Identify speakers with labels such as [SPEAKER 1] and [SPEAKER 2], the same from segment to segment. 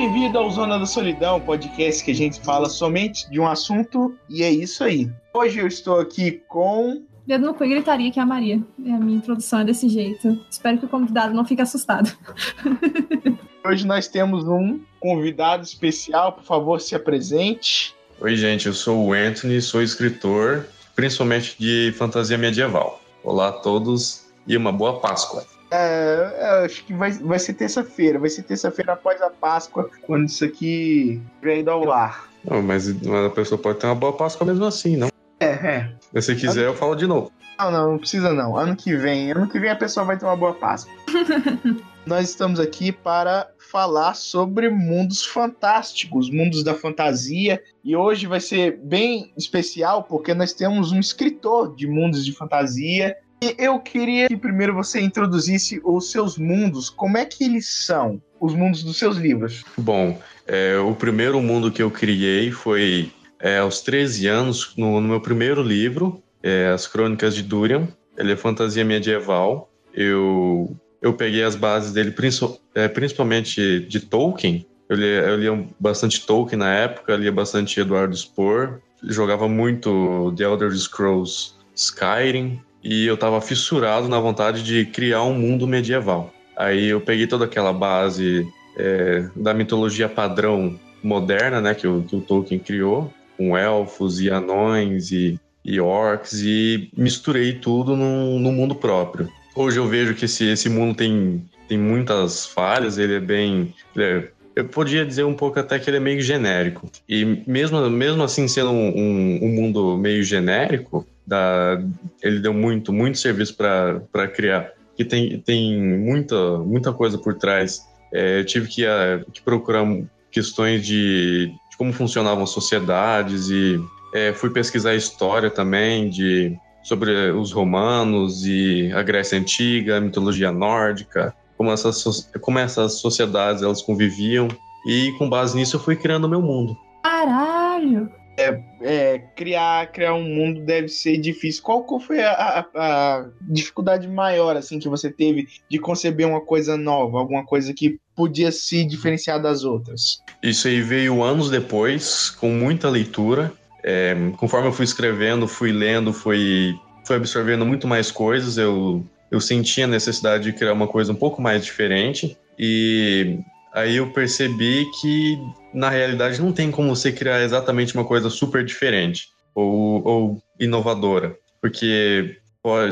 [SPEAKER 1] Bem-vindo ao Zona da Solidão, podcast que a gente fala somente de um assunto e é isso aí. Hoje eu estou aqui com.
[SPEAKER 2] Dedo no cu e gritaria que é a Maria. É, a minha introdução é desse jeito. Espero que o convidado não fique assustado.
[SPEAKER 1] Hoje nós temos um convidado especial, por favor, se apresente.
[SPEAKER 3] Oi, gente, eu sou o Anthony, sou escritor, principalmente de fantasia medieval. Olá a todos e uma boa Páscoa.
[SPEAKER 1] É, é, acho que vai, vai ser terça-feira. Vai ser terça-feira após a Páscoa, quando isso aqui vier ao ar.
[SPEAKER 3] Não, mas a pessoa pode ter uma boa Páscoa mesmo assim, não?
[SPEAKER 1] É, é.
[SPEAKER 3] Se você quiser, eu falo de novo.
[SPEAKER 1] Não, não, não precisa não. Ano que vem, ano que vem a pessoa vai ter uma boa Páscoa. Nós estamos aqui para falar sobre mundos fantásticos, mundos da fantasia. E hoje vai ser bem especial porque nós temos um escritor de mundos de fantasia e eu queria que primeiro você introduzisse os seus mundos. Como é que eles são, os mundos dos seus livros?
[SPEAKER 3] Bom, é, o primeiro mundo que eu criei foi é, aos 13 anos, no, no meu primeiro livro, é, As Crônicas de Durian. Ele é fantasia medieval. Eu, eu peguei as bases dele, é, principalmente de Tolkien. Eu lia, eu lia bastante Tolkien na época, lia bastante Eduardo Spohr, jogava muito The Elder Scrolls Skyrim, e eu estava fissurado na vontade de criar um mundo medieval. Aí eu peguei toda aquela base é, da mitologia padrão moderna, né, que o, que o Tolkien criou, com elfos e anões e, e orcs, e misturei tudo num, mundo próprio. Hoje eu vejo que esse, esse mundo tem, tem muitas falhas, ele é bem. Ele é, eu podia dizer um pouco até que ele é meio genérico. E mesmo, mesmo assim sendo um, um, um mundo meio genérico, da, ele deu muito, muito serviço para criar. Que tem, tem muita, muita coisa por trás. É, eu tive que, a, que procurar questões de, de, como funcionavam as sociedades e é, fui pesquisar história também de sobre os romanos e a Grécia antiga, a mitologia nórdica, como essas, como essas sociedades elas conviviam e com base nisso eu fui criando o meu mundo.
[SPEAKER 2] Caralho!
[SPEAKER 1] É, é, criar, criar um mundo deve ser difícil. Qual, qual foi a, a, dificuldade maior assim que você teve de conceber uma coisa nova, alguma coisa que podia se diferenciar das outras?
[SPEAKER 3] Isso aí veio anos depois, com muita leitura. É, conforme eu fui escrevendo, fui lendo, fui, fui absorvendo muito mais coisas. Eu, eu senti a necessidade de criar uma coisa um pouco mais diferente. E aí eu percebi que na realidade não tem como você criar exatamente uma coisa super diferente ou, ou inovadora, porque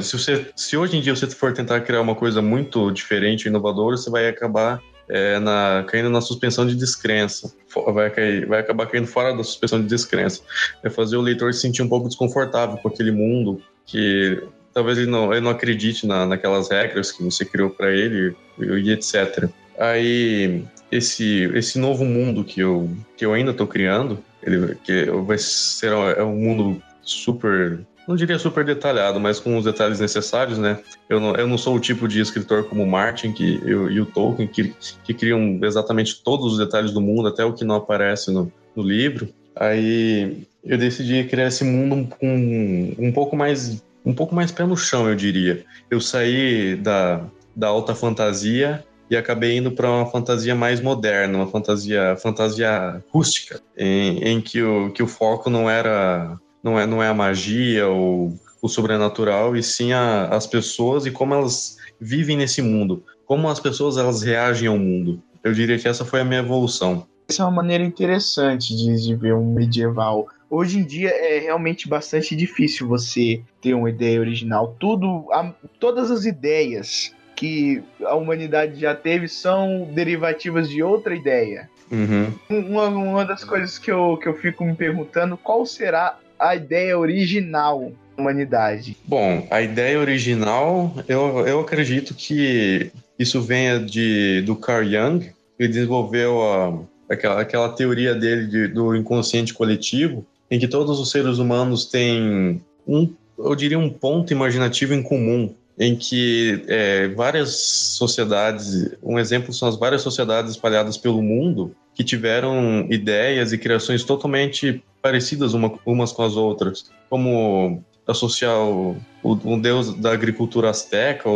[SPEAKER 3] se, você, se hoje em dia você for tentar criar uma coisa muito diferente inovadora, você vai acabar é, na, caindo na suspensão de descrença, vai, cair, vai acabar caindo fora da suspensão de descrença, é fazer o leitor se sentir um pouco desconfortável com aquele mundo que talvez ele não, ele não acredite na, naquelas regras que você criou para ele e etc. Aí esse esse novo mundo que eu que eu ainda estou criando, ele que vai ser é um mundo super não diria super detalhado, mas com os detalhes necessários, né? Eu não, eu não sou o tipo de escritor como Martin que, eu, e o Tolkien, que, que criam exatamente todos os detalhes do mundo, até o que não aparece no, no livro. Aí eu decidi criar esse mundo com um pouco mais um pouco mais pé no chão, eu diria. Eu saí da, da alta fantasia e acabei indo para uma fantasia mais moderna, uma fantasia fantasia rústica, em, em que, o, que o foco não era não é, não é a magia ou o sobrenatural, e sim a, as pessoas e como elas vivem nesse mundo, como as pessoas elas reagem ao mundo. Eu diria que essa foi a minha evolução.
[SPEAKER 1] Essa é uma maneira interessante de, de ver um medieval. Hoje em dia é realmente bastante difícil você ter uma ideia original. Tudo, a, todas as ideias que a humanidade já teve são derivativas de outra ideia.
[SPEAKER 3] Uhum.
[SPEAKER 1] Uma, uma das coisas que eu, que eu fico me perguntando, qual será a ideia original da humanidade?
[SPEAKER 3] Bom, a ideia original, eu, eu acredito que isso venha de, do Carl Jung, que desenvolveu a, aquela, aquela teoria dele de, do inconsciente coletivo, em que todos os seres humanos têm um, eu diria, um ponto imaginativo em comum, em que é, várias sociedades, um exemplo são as várias sociedades espalhadas pelo mundo que tiveram ideias e criações totalmente parecidas uma, umas com as outras, como associar o, um deus da agricultura asteca,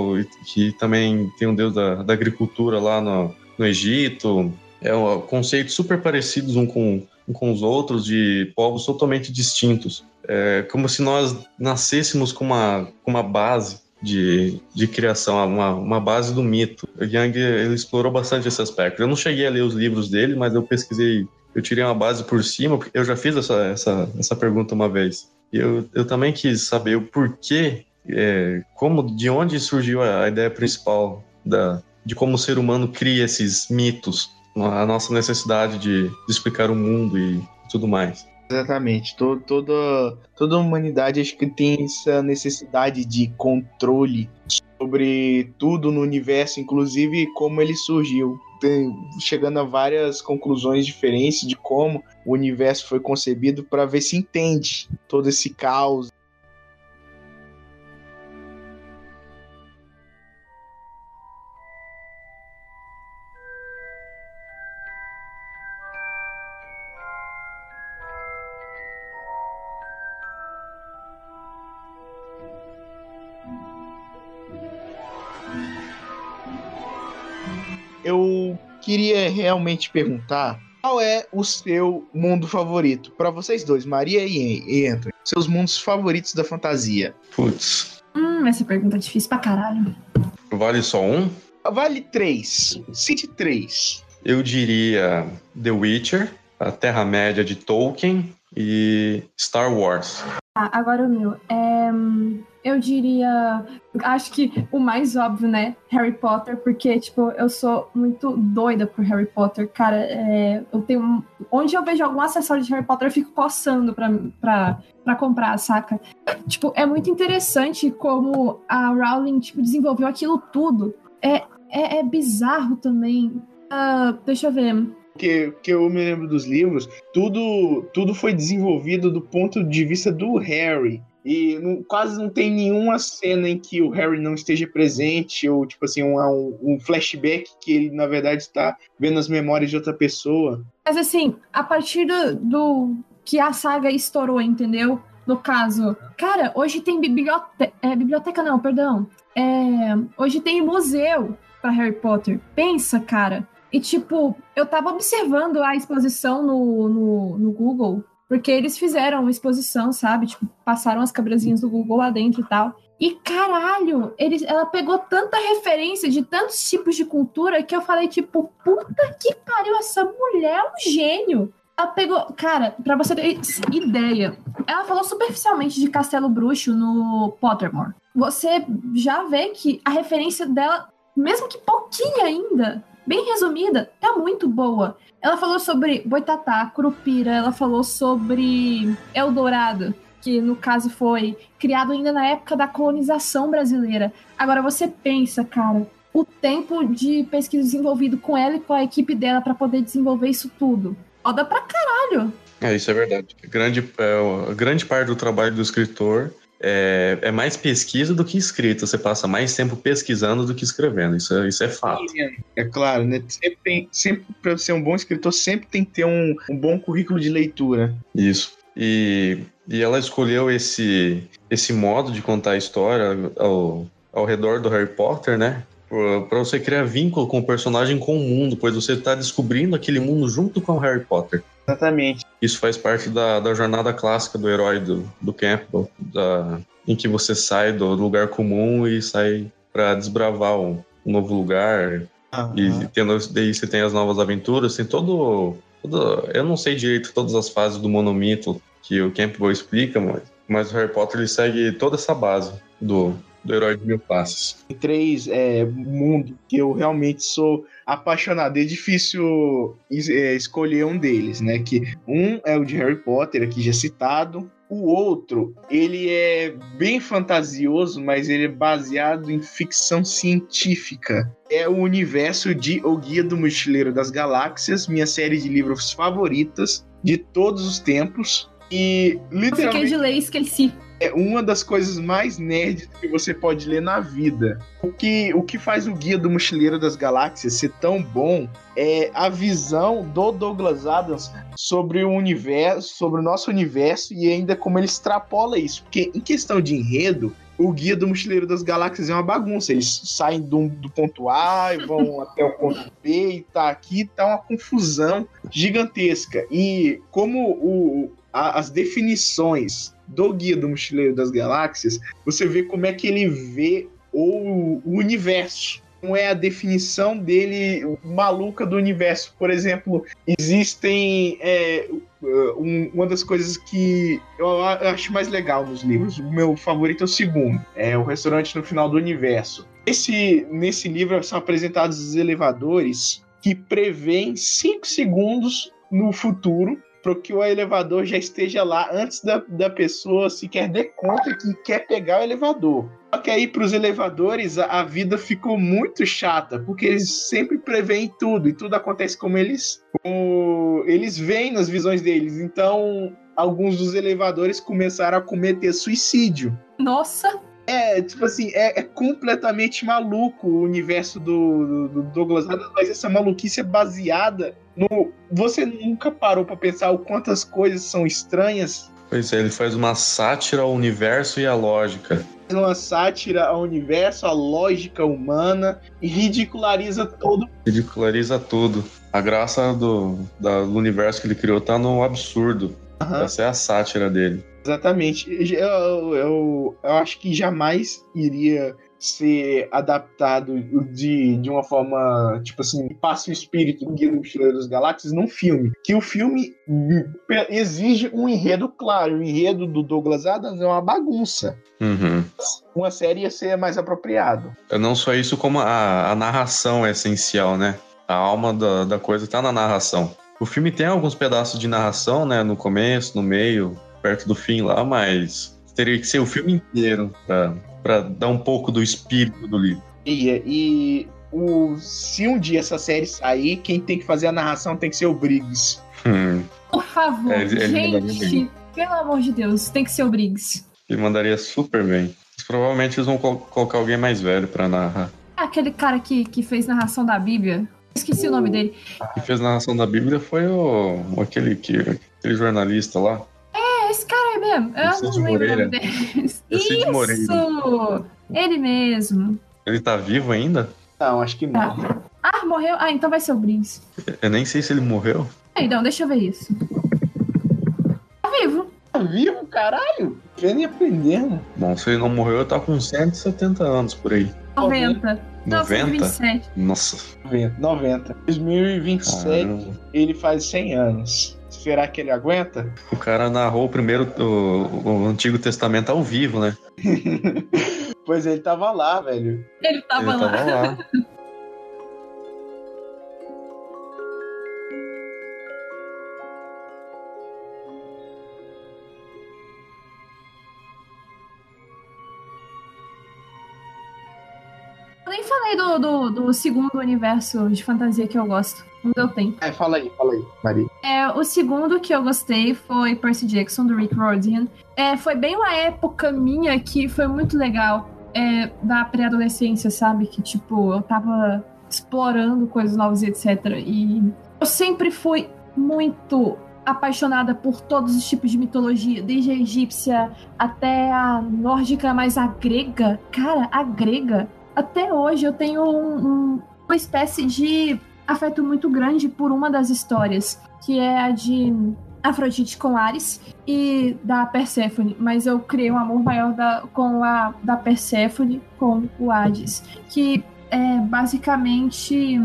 [SPEAKER 3] que também tem um deus da, da agricultura lá no, no Egito, é um, conceitos super parecidos um com, um com os outros, de povos totalmente distintos. É como se nós nascêssemos com uma, com uma base de, de criação, uma, uma base do mito. O Yang ele explorou bastante esse aspecto. Eu não cheguei a ler os livros dele, mas eu pesquisei, eu tirei uma base por cima, porque eu já fiz essa, essa, essa pergunta uma vez. E eu, eu também quis saber o porquê, é, como, de onde surgiu a, a ideia principal da, de como o ser humano cria esses mitos, a nossa necessidade de, de explicar o mundo e tudo mais.
[SPEAKER 1] Exatamente. Todo, toda, toda a humanidade acho que tem essa necessidade de controle sobre tudo no universo, inclusive como ele surgiu. Tem, chegando a várias conclusões diferentes de como o universo foi concebido para ver se entende todo esse caos, queria realmente perguntar qual é o seu mundo favorito? Para vocês dois, Maria e Anthony. Seus mundos favoritos da fantasia.
[SPEAKER 3] Putz.
[SPEAKER 2] Hum, essa pergunta é difícil pra caralho.
[SPEAKER 3] Vale só um?
[SPEAKER 1] Vale três. Cite três.
[SPEAKER 3] Eu diria The Witcher, a Terra-média de Tolkien e Star Wars.
[SPEAKER 2] Ah, agora o meu. É, eu diria. Acho que o mais óbvio, né? Harry Potter, porque, tipo, eu sou muito doida por Harry Potter. Cara, é, eu tenho. Onde eu vejo algum acessório de Harry Potter, eu fico coçando pra, pra, pra comprar, saca? Tipo, é muito interessante como a Rowling, tipo, desenvolveu aquilo tudo. É, é, é bizarro também. Uh, deixa eu ver
[SPEAKER 1] que, que eu me lembro dos livros, tudo, tudo foi desenvolvido do ponto de vista do Harry. E não, quase não tem nenhuma cena em que o Harry não esteja presente, ou tipo assim, um, um flashback que ele, na verdade, está vendo as memórias de outra pessoa.
[SPEAKER 2] Mas assim, a partir do, do que a saga estourou, entendeu? No caso, cara, hoje tem biblioteca. É, biblioteca não, perdão. É, hoje tem museu para Harry Potter. Pensa, cara. E, tipo, eu tava observando a exposição no, no, no Google, porque eles fizeram uma exposição, sabe? Tipo, passaram as cabrazinhas do Google lá dentro e tal. E caralho, eles, ela pegou tanta referência de tantos tipos de cultura que eu falei, tipo, puta que pariu, essa mulher é um gênio. Ela pegou. Cara, pra você ter ideia, ela falou superficialmente de Castelo Bruxo no Pottermore. Você já vê que a referência dela, mesmo que pouquinha ainda, bem resumida, tá muito boa. Ela falou sobre Boitatá, Curupira, ela falou sobre Eldorado, que no caso foi criado ainda na época da colonização brasileira. Agora você pensa, cara, o tempo de pesquisa desenvolvido com ela e com a equipe dela para poder desenvolver isso tudo. Foda pra caralho.
[SPEAKER 3] É, isso é verdade. Grande, é, grande parte do trabalho do escritor é, é, mais pesquisa do que escrita. Você passa mais tempo pesquisando do que escrevendo. Isso, é, isso é fato.
[SPEAKER 1] É claro, né? Sempre, tem, sempre para ser um bom escritor, sempre tem que ter um, um bom currículo de leitura.
[SPEAKER 3] Isso. E, e ela escolheu esse, esse modo de contar a história ao, ao redor do Harry Potter, né? Para você criar vínculo com o personagem, com o mundo, pois você está descobrindo aquele mundo junto com o Harry Potter.
[SPEAKER 1] Exatamente.
[SPEAKER 3] Isso faz parte da, da jornada clássica do herói do, do Campbell, da, em que você sai do lugar comum e sai para desbravar um, um, novo lugar. Uhum. E tendo, daí você tem as novas aventuras, tem todo, todo. Eu não sei direito todas as fases do monomito que o Campbell explica, mas, mas o Harry Potter ele segue toda essa base do, do Herói de Mil.
[SPEAKER 1] Tem três é, mundos que eu realmente sou apaixonado. É difícil é, escolher um deles, né? Que um é o de Harry Potter, aqui já citado. O outro, ele é bem fantasioso, mas ele é baseado em ficção científica. É o universo de O Guia do Mochileiro das Galáxias, minha série de livros favoritas de todos os tempos. E literalmente.
[SPEAKER 2] Eu fiquei de ler e esqueci.
[SPEAKER 1] É uma das coisas mais nerds que você pode ler na vida. O que, o que faz o Guia do Mochileiro das Galáxias ser tão bom é a visão do Douglas Adams sobre o universo, sobre o nosso universo e ainda como ele extrapola isso. Porque em questão de enredo, o Guia do Mochileiro das Galáxias é uma bagunça. Eles saem do, do ponto A e vão até o ponto B e tá aqui, tá uma confusão gigantesca. E como o, a, as definições do Guia do Mochileiro das Galáxias, você vê como é que ele vê o, o universo. Não é a definição dele maluca do universo. Por exemplo, existem. É, um, uma das coisas que eu acho mais legal nos livros, o meu favorito é o segundo, é o restaurante no final do universo. Esse, nesse livro são apresentados os elevadores que prevêem 5 segundos no futuro para que o elevador já esteja lá antes da, da pessoa sequer dê conta que quer pegar o elevador. Só que aí para os elevadores a, a, vida ficou muito chata, porque eles sempre preveem tudo e tudo acontece como eles como eles veem nas visões deles. Então, alguns dos elevadores começaram a cometer suicídio.
[SPEAKER 2] Nossa!
[SPEAKER 1] É, tipo assim, é, é completamente maluco o universo do, do, do, Douglas Adams, mas essa maluquice é baseada no. Você nunca parou para pensar o quantas coisas são estranhas?
[SPEAKER 3] Pois é, ele faz uma sátira ao universo e à lógica.
[SPEAKER 1] Uma sátira ao universo, à lógica humana e ridiculariza tudo.
[SPEAKER 3] Ridiculariza tudo. A graça do, da, do universo que ele criou tá no absurdo. Uhum. Essa é a sátira dele.
[SPEAKER 1] Exatamente. Eu, eu, eu acho que jamais iria ser adaptado de, de uma forma, tipo assim, passe o espírito do Guia do Mochileiro das Galáxias num filme. Que o filme exige um enredo claro. O enredo do Douglas Adams é uma bagunça.
[SPEAKER 3] Uhum.
[SPEAKER 1] Uma série ia ser mais apropriado.
[SPEAKER 3] Não só isso, como a, a narração é essencial, né? A alma da, da coisa tá na narração. O filme tem alguns pedaços de narração, né? No começo, no meio, perto do fim lá, mas teria que ser o filme inteiro para dar um pouco do espírito do livro.
[SPEAKER 1] E, e o, se um dia essa série sair, quem tem que fazer a narração tem que ser o Briggs.
[SPEAKER 3] Hum.
[SPEAKER 2] Por favor, é, gente, pelo amor de Deus, tem que ser o Briggs.
[SPEAKER 3] Ele mandaria super bem. Provavelmente eles vão col colocar alguém mais velho para narrar.
[SPEAKER 2] Aquele cara que, que fez narração da Bíblia. Esqueci o, o nome dele.
[SPEAKER 3] Que fez narração da Bíblia foi o aquele que aquele jornalista lá
[SPEAKER 2] esse cara aí mesmo. Eu Vicente não lembro Moreira. o nome dele. Isso! Moreira. Ele mesmo.
[SPEAKER 3] Ele tá vivo ainda?
[SPEAKER 1] Não, acho que não.
[SPEAKER 2] Tá. Ah, morreu? Ah, então vai ser o Briggs.
[SPEAKER 3] Eu nem sei se ele morreu.
[SPEAKER 2] Então, deixa eu ver isso. Tá vivo.
[SPEAKER 1] Tá vivo, caralho? Vendo e aprendendo.
[SPEAKER 3] Bom, se ele não morreu, eu tá com 170 anos por aí.
[SPEAKER 2] 90.
[SPEAKER 3] 90?
[SPEAKER 2] 2027.
[SPEAKER 3] Nossa.
[SPEAKER 1] 90. 90. 2027, Caramba. ele faz 100 anos. Será que ele aguenta?
[SPEAKER 3] O cara narrou o primeiro, o, o Antigo Testamento ao vivo, né?
[SPEAKER 1] pois ele tava lá, velho.
[SPEAKER 2] Ele tava ele lá. Tava lá. do, do, do segundo universo de fantasia que eu gosto. Não deu tempo.
[SPEAKER 1] É, fala aí, fala aí, Maria.
[SPEAKER 2] É, o segundo que eu gostei foi Percy Jackson, do Rick Riordan. É, foi bem uma época minha que foi muito legal. É, da pré-adolescência, sabe? Que, tipo, eu tava explorando coisas novas e etc. E eu sempre fui muito apaixonada por todos os tipos de mitologia, desde a egípcia até a nórdica, mas a grega. Cara, a grega. Até hoje eu tenho um, um, uma espécie de afeto muito grande por uma das histórias, que é a de Afrodite com Ares e da Perséfone, mas eu criei um amor maior da, com a da Perséfone com o Hades, que é basicamente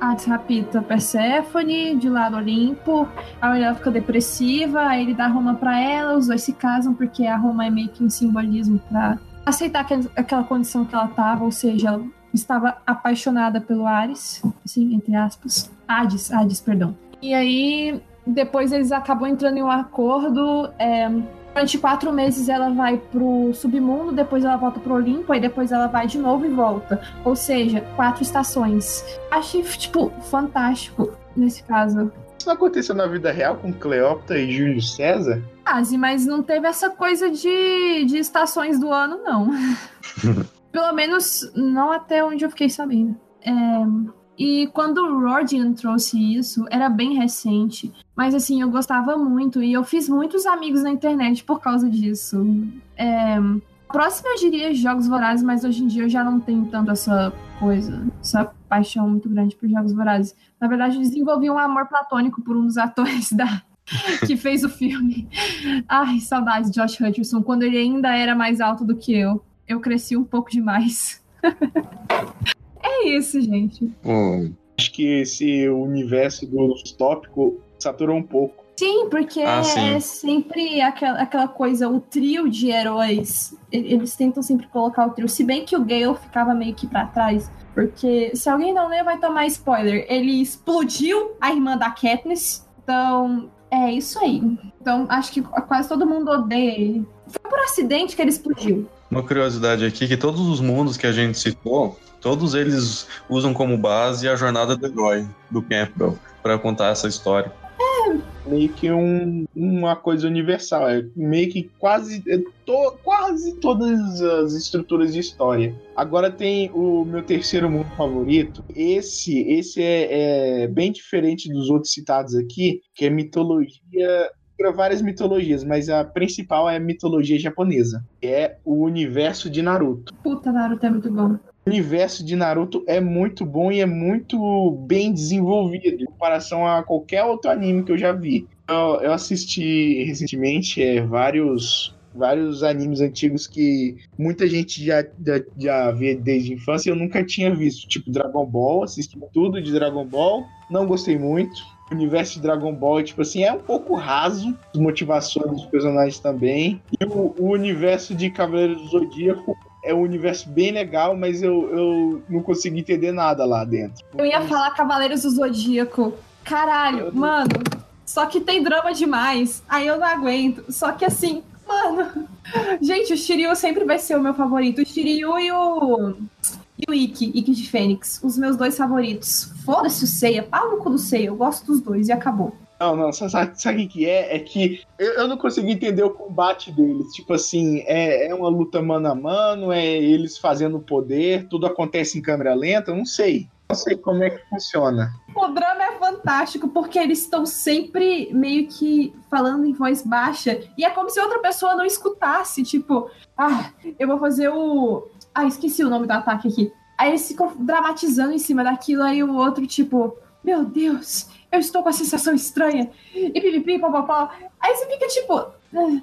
[SPEAKER 2] Hades rapta Perséfone de lado Olimpo, a mulher fica depressiva, aí ele dá Roma para ela, os dois se casam porque a Roma é meio que um simbolismo para aceitar aquela condição que ela tava, ou seja, ela estava apaixonada pelo Ares, assim, entre aspas. Hades, Hades, perdão. E aí, depois eles acabam entrando em um acordo. É, durante quatro meses ela vai pro submundo, depois ela volta pro Olimpo, aí depois ela vai de novo e volta. Ou seja, quatro estações. Achei, tipo, fantástico nesse caso.
[SPEAKER 1] Isso não aconteceu na vida real com Cleópatra e Júlio César?
[SPEAKER 2] Fase, mas não teve essa coisa de, de estações do ano, não. Pelo menos não até onde eu fiquei sabendo. É, e quando o Rodian trouxe isso, era bem recente. Mas assim, eu gostava muito e eu fiz muitos amigos na internet por causa disso. É, próxima eu diria Jogos Vorazes, mas hoje em dia eu já não tenho tanto essa coisa, essa paixão muito grande por Jogos Vorazes. Na verdade, eu desenvolvi um amor platônico por um dos atores da, que fez o filme. Ai, saudades de Josh Hutcherson, quando ele ainda era mais alto do que eu. Eu cresci um pouco demais. é isso, gente.
[SPEAKER 1] Hum. Acho que esse universo do tópico saturou um pouco.
[SPEAKER 2] Sim, porque ah, sim. é sempre aquela, aquela coisa, o trio de heróis. Eles tentam sempre colocar o trio. Se bem que o Gale ficava meio que pra trás. Porque se alguém não lê, vai tomar spoiler. Ele explodiu a irmã da Katniss. Então, é isso aí. Então, acho que quase todo mundo odeia ele. Foi por acidente que ele explodiu.
[SPEAKER 3] Uma curiosidade aqui, que todos os mundos que a gente citou, todos eles usam como base a jornada do herói, do Campbell, para contar essa história
[SPEAKER 1] meio que um, uma coisa universal. É meio que quase, é to, quase todas as estruturas de história. Agora tem o meu terceiro mundo favorito. Esse, esse é, é bem diferente dos outros citados aqui, que é mitologia várias mitologias, mas a principal é a mitologia japonesa. É o universo de Naruto.
[SPEAKER 2] Puta, Naruto é muito bom
[SPEAKER 1] universo de Naruto é muito bom e é muito bem desenvolvido em comparação a qualquer outro anime que eu já vi. Eu, eu assisti recentemente é, vários vários animes antigos que muita gente já, já, já desde a infância e eu nunca tinha visto, tipo Dragon Ball, assisti tudo de Dragon Ball, não gostei muito. O universo de Dragon Ball, tipo assim, é um pouco raso, as motivações dos personagens também. E o, o universo de Cavaleiros do Zodíaco é um universo bem legal, mas eu, eu não consegui entender nada lá dentro.
[SPEAKER 2] Eu ia falar Cavaleiros do Zodíaco. Caralho, eu... mano. Só que tem drama demais. Aí eu não aguento. Só que assim, mano. Gente, o Shiryu sempre vai ser o meu favorito. O Shiryu e o. E o Ikki, Ikki de Fênix. Os meus dois favoritos. Foda-se o Seiya. Pau no cu do Seiya. Eu gosto dos dois e acabou.
[SPEAKER 1] Não, não, sabe, sabe o que é? É que eu, eu, não consegui entender o combate deles. Tipo assim, é, é uma luta mano a mano, é eles fazendo poder, tudo acontece em câmera lenta, eu não sei. Não sei como é que funciona.
[SPEAKER 2] O drama é fantástico, porque eles estão sempre meio que falando em voz baixa. E é como se outra pessoa não escutasse. Tipo, ah, eu vou fazer o. Ah, esqueci o nome do ataque aqui. Aí eles ficam dramatizando em cima daquilo, aí o outro, tipo, meu Deus, eu estou com a sensação estranha, e pipipi, papapá. Aí você fica tipo, ah,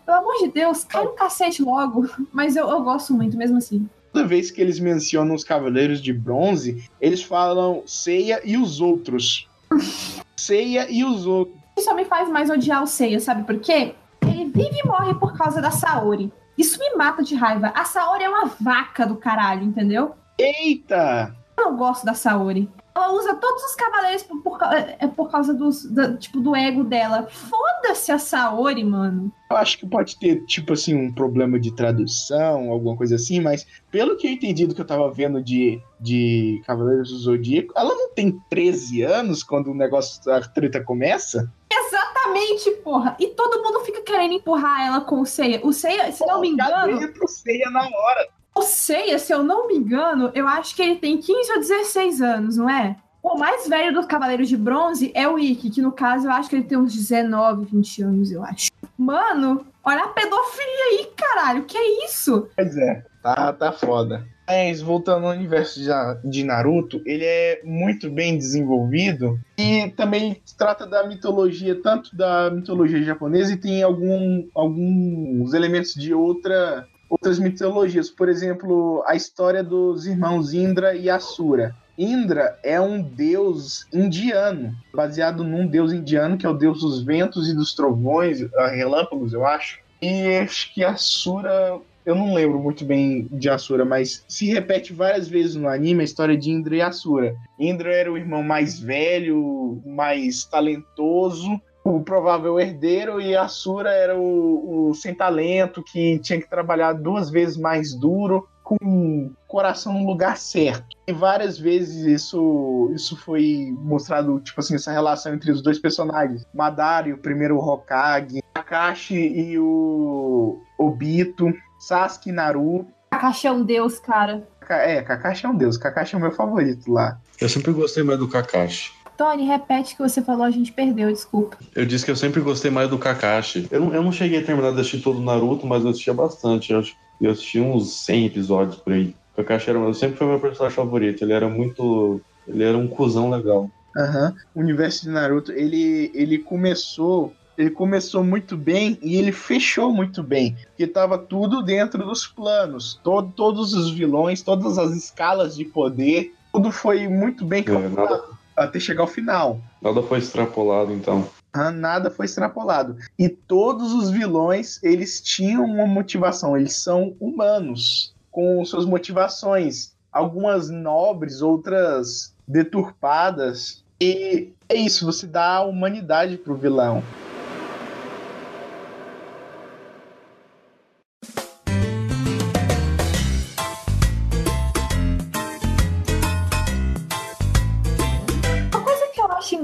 [SPEAKER 2] pelo amor de Deus, cai no cacete logo. Mas eu, eu gosto muito, mesmo assim.
[SPEAKER 1] Toda vez que eles mencionam os Cavaleiros de Bronze, eles falam Ceia e os outros. Ceia e os outros.
[SPEAKER 2] Isso só me faz mais odiar o Ceia, sabe por quê? Ele vive e morre por causa da Saori. Isso me mata de raiva. A Saori é uma vaca do caralho, entendeu?
[SPEAKER 1] Eita!
[SPEAKER 2] Eu não gosto da Saori. Ela usa todos os cavaleiros por, por, é, é por causa dos, da, tipo, do ego dela. Foda-se a Saori, mano.
[SPEAKER 1] Eu acho que pode ter, tipo assim, um problema de tradução, alguma coisa assim, mas pelo que eu entendi do que eu tava vendo de, de Cavaleiros do Zodíaco, ela não tem 13 anos quando o negócio, a treta começa?
[SPEAKER 2] Exatamente, porra. E todo mundo fica querendo empurrar ela com o Seiya. O Seiya, se não me engano.
[SPEAKER 1] o Seiya na hora.
[SPEAKER 2] O Seiya, se eu não me engano, eu acho que ele tem 15 ou 16 anos, não é? O mais velho dos Cavaleiros de Bronze é o Ikki, que no caso eu acho que ele tem uns 19, 20 anos, eu acho. Mano, olha a pedofilia aí, caralho, que é isso?
[SPEAKER 1] Pois é, tá, tá foda. Mas voltando ao universo de Naruto, ele é muito bem desenvolvido e também trata da mitologia, tanto da mitologia japonesa e tem algum, alguns elementos de outra outras mitologias. Por exemplo, a história dos irmãos Indra e Asura. Indra é um deus indiano, baseado num deus indiano que é o deus dos ventos e dos trovões, relâmpagos, eu acho. E acho que Asura, eu não lembro muito bem de Asura, mas se repete várias vezes no anime a história de Indra e Asura. Indra era o irmão mais velho, mais talentoso, o provável herdeiro e a Sura era o, o, sem talento que tinha que trabalhar duas vezes mais duro com o coração no lugar certo. E várias vezes isso isso foi mostrado, tipo assim, essa relação entre os dois personagens. Madara, o primeiro Hokage, Kakashi e o Obito, Sasuke e Naruto.
[SPEAKER 2] Kakashi é um deus, cara.
[SPEAKER 1] É, Kakashi é um deus. Kakashi é o meu favorito lá.
[SPEAKER 3] Eu sempre gostei mais do Kakashi.
[SPEAKER 2] Tony, repete o que você falou, a gente perdeu, desculpa.
[SPEAKER 3] Eu disse que eu sempre gostei mais do Kakashi. Eu não, eu não cheguei a terminar de assistir todo o Naruto, mas eu assistia bastante. Eu, eu assisti uns 100 episódios por aí. O Kakashi era, sempre foi meu personagem favorito. Ele era muito. Ele era um cuzão legal.
[SPEAKER 1] Aham. Uhum. O universo de Naruto, ele, ele começou. Ele começou muito bem e ele fechou muito bem. Porque tava tudo dentro dos planos. Todo, todos os vilões, todas as escalas de poder. Tudo foi muito bem calculado. Até chegar ao final.
[SPEAKER 3] Nada foi extrapolado, então.
[SPEAKER 1] Ah, nada foi extrapolado. E todos os vilões, eles tinham uma motivação, eles são humanos, com suas motivações. Algumas nobres, outras deturpadas. E é isso, você dá humanidade pro vilão.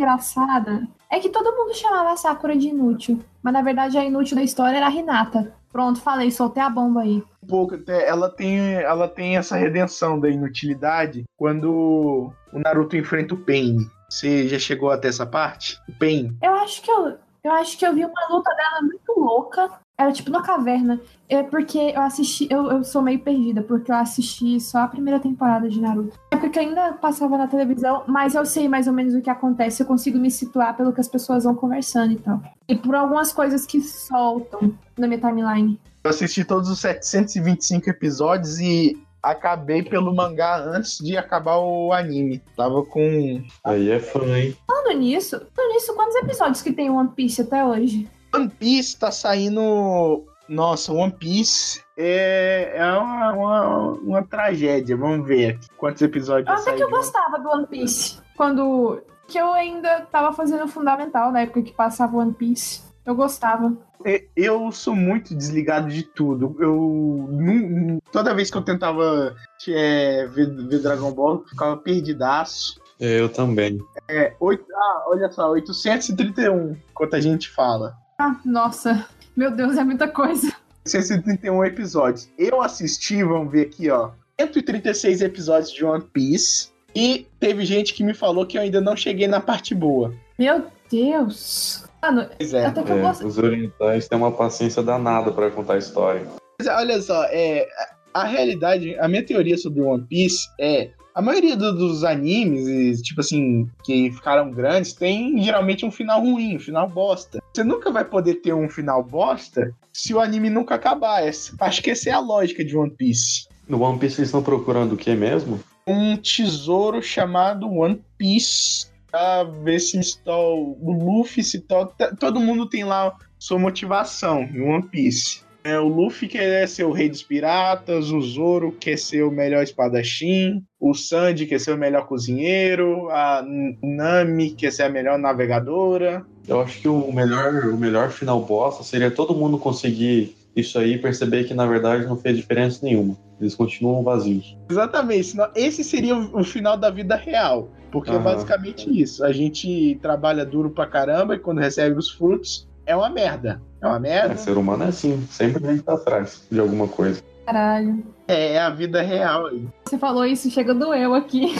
[SPEAKER 2] Engraçada é que todo mundo chamava a Sakura de inútil. Mas na verdade a inútil da história era a Hinata. Pronto, falei, soltei a bomba aí.
[SPEAKER 1] Um pouco, ela tem, ela tem essa redenção da inutilidade quando o Naruto enfrenta o Pain. Você já chegou até essa parte? O Pain?
[SPEAKER 2] Eu acho que eu, eu acho que eu vi uma luta dela muito louca. Era tipo na caverna. É porque eu assisti. Eu, eu sou meio perdida, porque eu assisti só a primeira temporada de Naruto. É porque ainda passava na televisão, mas eu sei mais ou menos o que acontece. Eu consigo me situar pelo que as pessoas vão conversando e tal. E por algumas coisas que soltam na minha timeline.
[SPEAKER 1] Eu assisti todos os 725 episódios e acabei pelo mangá antes de acabar o anime. Tava com.
[SPEAKER 3] Aí é fã, hein?
[SPEAKER 2] Falando nisso, falando nisso, quantos episódios que tem One Piece até hoje?
[SPEAKER 1] One Piece tá saindo. Nossa, One Piece é, é uma, uma, uma tragédia. Vamos ver quantos episódios.
[SPEAKER 2] Até que eu gostava do One Piece. Quando. Que eu ainda tava fazendo fundamental na época que passava One Piece. Eu gostava.
[SPEAKER 1] É, eu sou muito desligado de tudo. Eu toda vez que eu tentava é, ver, ver Dragon Ball, eu ficava perdidaço.
[SPEAKER 3] Eu também.
[SPEAKER 1] É, 8, ah, olha só, 831, enquanto a gente fala.
[SPEAKER 2] Ah, nossa. Meu Deus, é muita coisa.
[SPEAKER 1] 831 episódios. Eu assisti, vamos ver aqui, ó. 136 episódios de One Piece. E teve gente que me falou que eu ainda não cheguei na parte boa.
[SPEAKER 2] Meu Deus.
[SPEAKER 3] Mano, pois é. Até que é, eu gosto... Os orientais têm uma paciência danada para contar a história.
[SPEAKER 1] Mas olha só, é, a realidade, a minha teoria sobre One Piece é a maioria do, dos animes, tipo assim, que ficaram grandes, tem geralmente um final ruim, um final bosta. Você nunca vai poder ter um final bosta se o anime nunca acabar. Acho que essa é a lógica de One Piece.
[SPEAKER 3] No One Piece eles estão procurando o que mesmo?
[SPEAKER 1] Um tesouro chamado One Piece. Pra ver se está o Luffy, se tá, todo mundo tem lá sua motivação em One Piece. É, o Luffy quer ser o rei dos piratas, o Zoro quer ser o melhor espadachim, o Sandy quer ser o melhor cozinheiro, a Nami quer ser a melhor navegadora.
[SPEAKER 3] Eu acho que o melhor, o melhor final bosta seria todo mundo conseguir isso aí e perceber que na verdade não fez diferença nenhuma. Eles continuam vazios.
[SPEAKER 1] Exatamente. Esse seria o final da vida real. Porque é basicamente isso. A gente trabalha duro pra caramba e quando recebe os frutos, é uma merda. É uma merda. É,
[SPEAKER 3] ser humano é assim, sempre a gente tá atrás de alguma coisa.
[SPEAKER 2] Caralho.
[SPEAKER 1] É, é a vida real aí.
[SPEAKER 2] Você falou isso, chega doeu aqui.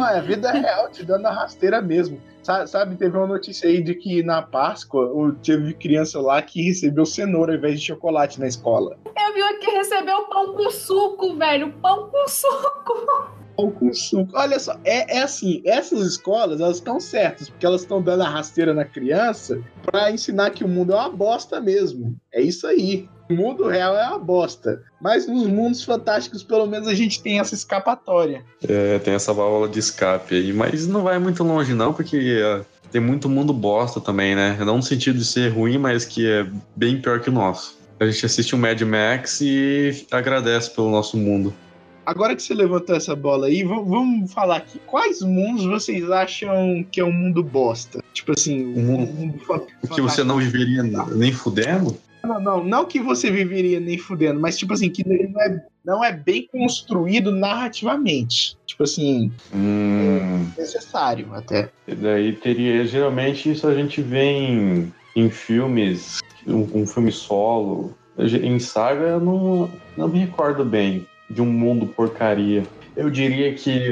[SPEAKER 1] Ah, é a vida real, te dando a rasteira mesmo. Sabe, sabe, teve uma notícia aí de que na Páscoa teve criança lá que recebeu cenoura ao invés de chocolate na escola.
[SPEAKER 2] Eu vi que recebeu pão com suco, velho. Pão com suco
[SPEAKER 1] suco. Olha só, é, é assim, essas escolas, elas estão certas, porque elas estão dando a rasteira na criança para ensinar que o mundo é uma bosta mesmo. É isso aí. O mundo real é uma bosta. Mas nos mundos fantásticos, pelo menos, a gente tem essa escapatória.
[SPEAKER 3] É, tem essa válvula de escape aí. Mas não vai muito longe, não, porque é, tem muito mundo bosta também, né? Não no sentido de ser ruim, mas que é bem pior que o nosso. A gente assiste um Mad Max e agradece pelo nosso mundo.
[SPEAKER 1] Agora que você levantou essa bola aí, vamos falar aqui. Quais mundos vocês acham que é um mundo bosta? Tipo assim, um mundo, mundo
[SPEAKER 3] que você não viveria nem fudendo?
[SPEAKER 1] Não, não, não que você viveria nem fudendo, mas tipo assim, que não é, não é bem construído narrativamente. Tipo assim, hum. é necessário até.
[SPEAKER 3] E daí teria, geralmente isso a gente vê em, em filmes um, um filme solo. Em saga, eu não, não me recordo bem de um mundo porcaria. Eu diria que.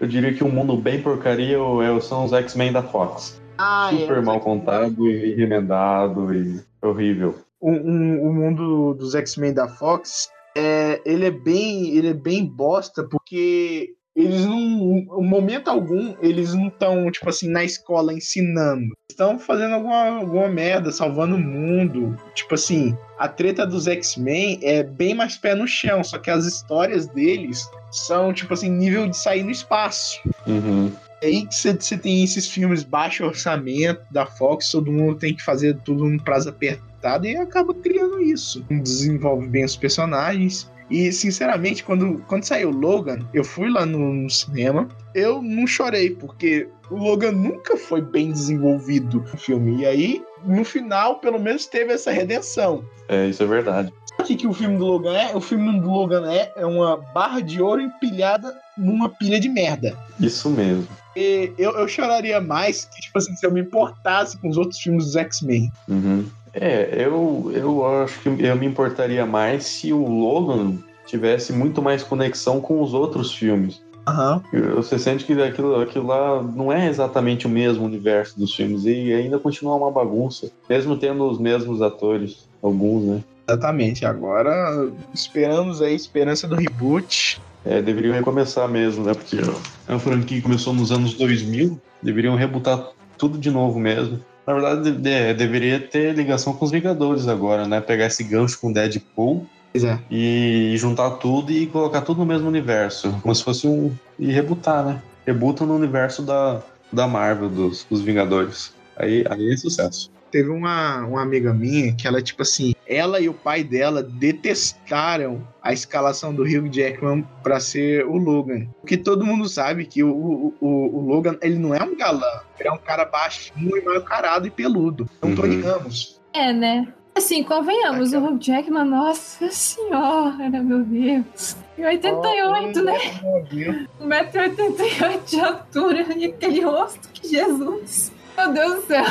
[SPEAKER 3] Eu diria que um mundo bem porcaria é são os X-Men da Fox. Ah, Super é. mal contado e remendado e horrível.
[SPEAKER 1] O, um, o mundo dos X-Men da Fox é, ele é bem ele é bem bosta porque eles não, em momento algum, eles não estão, tipo assim, na escola ensinando. Estão fazendo alguma, alguma merda, salvando o mundo. Tipo assim, a treta dos X-Men é bem mais pé no chão, só que as histórias deles são, tipo assim, nível de sair no espaço.
[SPEAKER 3] Uhum.
[SPEAKER 1] É aí que você tem esses filmes baixo orçamento da Fox, todo mundo tem que fazer tudo num prazo apertado e acaba criando isso. Desenvolve bem os personagens e, sinceramente, quando, quando saiu Logan, eu fui lá no, no, cinema, eu não chorei, porque o Logan nunca foi bem desenvolvido no filme. E aí, no final, pelo menos teve essa redenção.
[SPEAKER 3] É, isso é verdade.
[SPEAKER 1] O que, que o filme do Logan é? O filme do Logan é, é uma barra de ouro empilhada numa pilha de merda.
[SPEAKER 3] Isso mesmo.
[SPEAKER 1] E eu, eu choraria mais que, tipo assim, se eu me importasse com os outros filmes dos X-Men.
[SPEAKER 3] Uhum. É, eu, eu acho que eu me importaria mais se o Logan tivesse muito mais conexão com os outros filmes.
[SPEAKER 1] Uhum.
[SPEAKER 3] Você sente que aquilo, aquilo lá não é exatamente o mesmo universo dos filmes e ainda continua uma bagunça, mesmo tendo os mesmos atores, alguns, né?
[SPEAKER 1] Exatamente. Agora esperamos a esperança do reboot.
[SPEAKER 3] É, deveriam recomeçar mesmo, né? Porque é uma franquia que começou nos anos 2000, deveriam rebutar tudo de novo mesmo. Na verdade, de, de, deveria ter ligação com os Vingadores agora, né? Pegar esse gancho com Deadpool
[SPEAKER 1] é.
[SPEAKER 3] e juntar tudo e colocar tudo no mesmo universo. Como se fosse um. E rebutar, né? Rebuta no universo da, da Marvel, dos, dos Vingadores. Aí, aí é sucesso.
[SPEAKER 1] Teve uma, uma amiga minha que ela, tipo assim, ela e o pai dela detestaram a escalação do Hugh Jackman para ser o Logan. Porque todo mundo sabe que o, o, o, Logan, ele não é um galã. Ele é um cara baixinho e mal carado e peludo. É um uhum. Tony Ramos.
[SPEAKER 2] É, né? Assim, convenhamos, Aquela... o Hugh Jackman, nossa senhora, meu Deus. E 88, oh, né? 1,88m de altura e aquele rosto, que Jesus. Meu Deus do céu.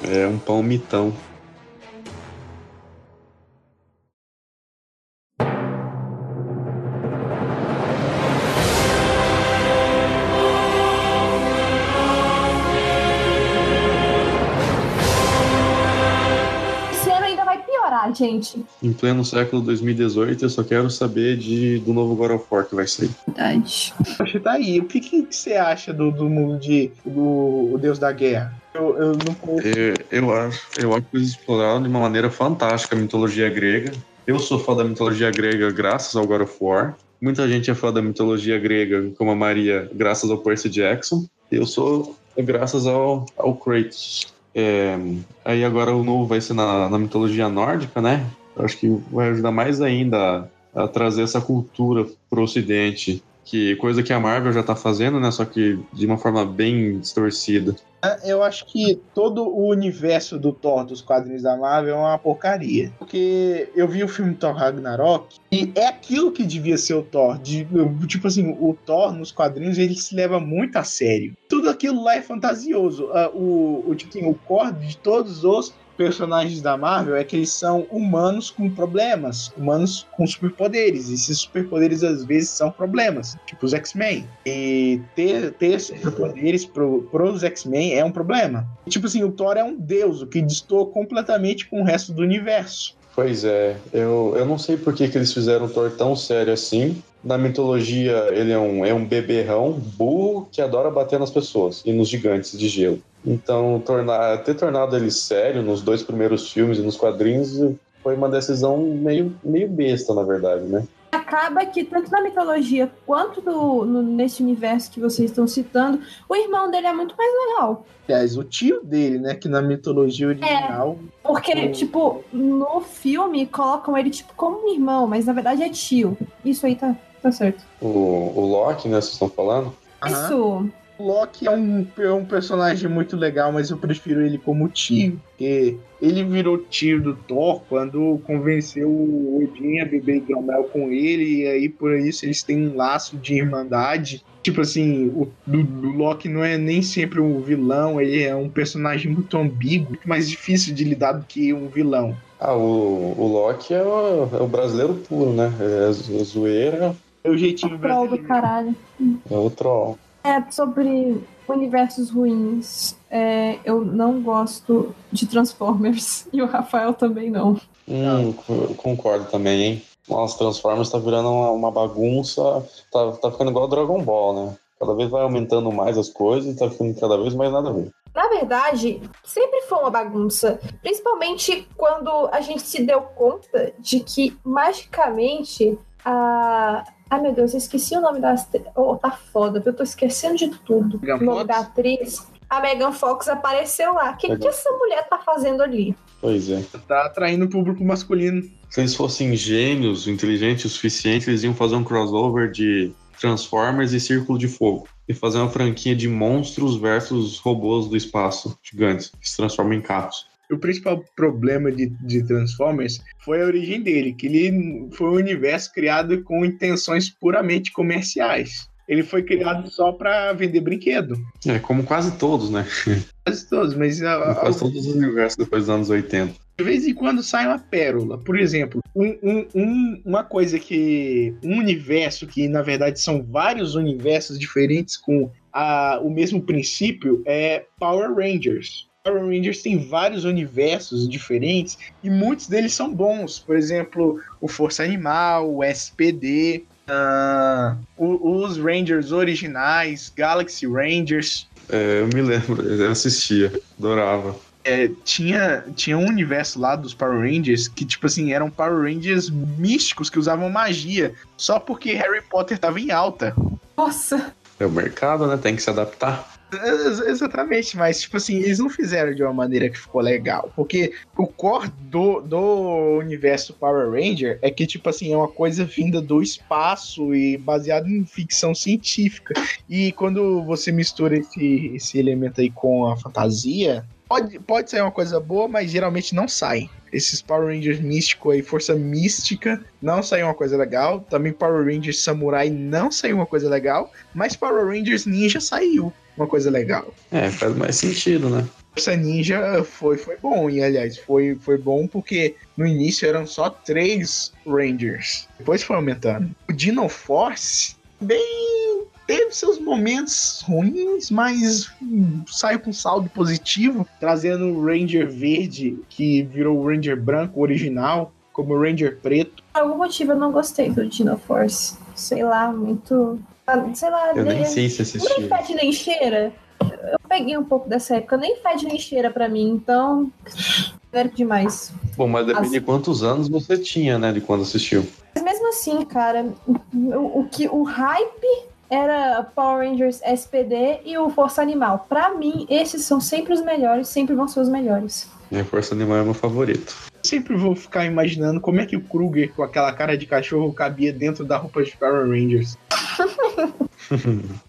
[SPEAKER 3] É um palmitão.
[SPEAKER 2] Gente.
[SPEAKER 3] Em pleno século 2018, eu só quero saber de, do novo God of War que vai sair.
[SPEAKER 2] Verdade.
[SPEAKER 1] Acho que tá aí. O que, que você acha do, do mundo de do o Deus da Guerra? Eu, eu não
[SPEAKER 3] eu, eu acho, eu acho que eles exploraram de uma maneira fantástica a mitologia grega. Eu sou fã da mitologia grega graças ao God of War. Muita gente é fã da mitologia grega, como a Maria, graças ao Percy Jackson. Eu sou graças ao, ao Kratos. É, aí agora o novo vai ser na, na mitologia nórdica, né? Acho que vai ajudar mais ainda a, a trazer essa cultura para o Ocidente, que coisa que a Marvel já está fazendo, né? Só que de uma forma bem distorcida.
[SPEAKER 1] É, eu acho que todo o universo do Thor dos quadrinhos da Marvel é uma porcaria. Porque eu vi o filme Thor Ragnarok e é aquilo que devia ser o Thor. De, tipo assim, o Thor nos quadrinhos ele se leva muito a sério. Tudo aquilo lá é fantasioso. Uh, o, o, tipo assim, o core de todos os personagens da Marvel é que eles são humanos com problemas, humanos com superpoderes. E esses superpoderes às vezes são problemas, tipo os X-Men. E ter, ter superpoderes pro, pros X-Men é um problema. E, tipo assim, o Thor é um deus, o que distorce completamente com o resto do universo.
[SPEAKER 3] Pois é, eu, eu não sei por que, que eles fizeram o Thor tão sério assim. Na mitologia, ele é um, é um beberrão burro que adora bater nas pessoas e nos gigantes de gelo. Então, tornar, ter tornado ele sério nos dois primeiros filmes e nos quadrinhos foi uma decisão meio, meio besta, na verdade, né?
[SPEAKER 2] Acaba que, tanto na mitologia quanto no, no, nesse universo que vocês estão citando, o irmão dele é muito mais legal.
[SPEAKER 1] Aliás, o tio dele, né? Que na mitologia original.
[SPEAKER 2] É, porque, o... tipo, no filme colocam ele tipo como um irmão, mas na verdade é tio. Isso aí tá, tá certo.
[SPEAKER 3] O, o Loki, né? Vocês estão falando?
[SPEAKER 2] Isso.
[SPEAKER 1] Loki é um, é um personagem muito legal, mas eu prefiro ele como tio, porque ele virou tio do Thor quando convenceu o Odin a beber hidromel com ele, e aí por isso eles têm um laço de irmandade. Tipo assim, o do, do Loki não é nem sempre um vilão, ele é um personagem muito ambíguo, muito mais difícil de lidar do que um vilão.
[SPEAKER 3] Ah, o, o Loki é o, é o brasileiro puro, né? É, é zoeira.
[SPEAKER 1] É o jeitinho
[SPEAKER 2] Troll do caralho.
[SPEAKER 3] É o troll.
[SPEAKER 2] É sobre universos ruins. É, eu não gosto de Transformers. E o Rafael também não.
[SPEAKER 3] Hum, co- concordo também, hein? Nossa, Transformers tá virando uma, uma bagunça. Tá, tá ficando igual Dragon Ball, né? Cada vez vai aumentando mais as coisas e tá ficando cada vez mais nada a ver.
[SPEAKER 2] Na verdade, sempre foi uma bagunça. Principalmente quando a gente se deu conta de que, magicamente, a. Ai meu Deus, eu esqueci o nome da. atri- Oh, tá foda, viu? eu tô esquecendo de tudo.
[SPEAKER 1] Megan
[SPEAKER 2] o nome
[SPEAKER 1] Fox?
[SPEAKER 2] da atriz. A Megan Fox apareceu lá. O que, que essa mulher tá fazendo ali?
[SPEAKER 3] Pois é.
[SPEAKER 1] Tá atraindo o público masculino.
[SPEAKER 3] Se eles fossem gênios, inteligentes o suficiente, eles iam fazer um crossover de Transformers e Círculo de Fogo. E fazer uma franquia de monstros versus robôs do espaço gigantes, que se transformam em carros.
[SPEAKER 1] O principal problema de, de Transformers foi a origem dele, que ele foi um universo criado com intenções puramente comerciais. Ele foi criado só para vender brinquedo.
[SPEAKER 3] É, como quase todos, né?
[SPEAKER 1] Quase todos, mas a-
[SPEAKER 3] quase todos os universos depois dos anos 80.
[SPEAKER 1] de vez em quando sai uma pérola. Por exemplo, um- um- um- uma coisa que. Um universo que, na verdade, são vários universos diferentes com a- o mesmo princípio é Power Rangers. Power Rangers tem vários universos diferentes e muitos deles são bons. Por exemplo, o Força Animal, o SPD, ah, o- os Rangers originais, Galaxy Rangers.
[SPEAKER 3] É, eu me lembro, eu assistia, adorava.
[SPEAKER 1] É, tinha, tinha um universo lá dos Power Rangers que, tipo assim, eram Power Rangers místicos que usavam magia só porque Harry Potter tava em alta.
[SPEAKER 2] Nossa!
[SPEAKER 3] É o mercado, né? Tem que se adaptar.
[SPEAKER 1] Ex- Exatamente, mas, tipo assim, eles não fizeram de uma maneira que ficou legal. Porque o core do, do universo Power Ranger é que, tipo assim, é uma coisa vinda do espaço e baseado em ficção científica. E quando você mistura esse, esse elemento aí com a fantasia, pode, pode sair uma coisa boa, mas geralmente não sai. Esses Power Rangers místico aí, Força Mística, não saiu uma coisa legal. Também Power Rangers Samurai não saiu uma coisa legal. Mas Power Rangers Ninja saiu uma coisa legal.
[SPEAKER 3] É, faz mais sentido, né?
[SPEAKER 1] Força Ninja foi, foi bom, e aliás, foi, foi bom porque no início eram só três Rangers. Depois foi aumentando. O Dino Force, bem. Teve seus momentos ruins, mas hum, saiu com saldo positivo, trazendo o Ranger verde, que virou o Ranger branco original, como o Ranger preto.
[SPEAKER 2] Por algum motivo eu não gostei do Dino Force. Sei lá, muito. Ah, Sei lá,
[SPEAKER 3] Eu nem
[SPEAKER 2] nem,
[SPEAKER 3] sei se
[SPEAKER 2] nem
[SPEAKER 3] assistia.
[SPEAKER 2] fede nem cheira. Eu peguei um pouco dessa época, nem fede nem cheira pra mim, então. Genérico demais.
[SPEAKER 3] Bom, mas depende
[SPEAKER 2] As-
[SPEAKER 3] de quantos anos você tinha, né? De quando assistiu.
[SPEAKER 2] Mas mesmo assim, cara, o, o que o hype era Power Rangers SPD e o Força Animal. Pra mim, esses são sempre os melhores, sempre vão ser os melhores.
[SPEAKER 3] Minha Força Animal é meu favorito.
[SPEAKER 1] Sempre vou ficar imaginando como é que o Kruger, com aquela cara de cachorro, cabia dentro da roupa de Power Rangers.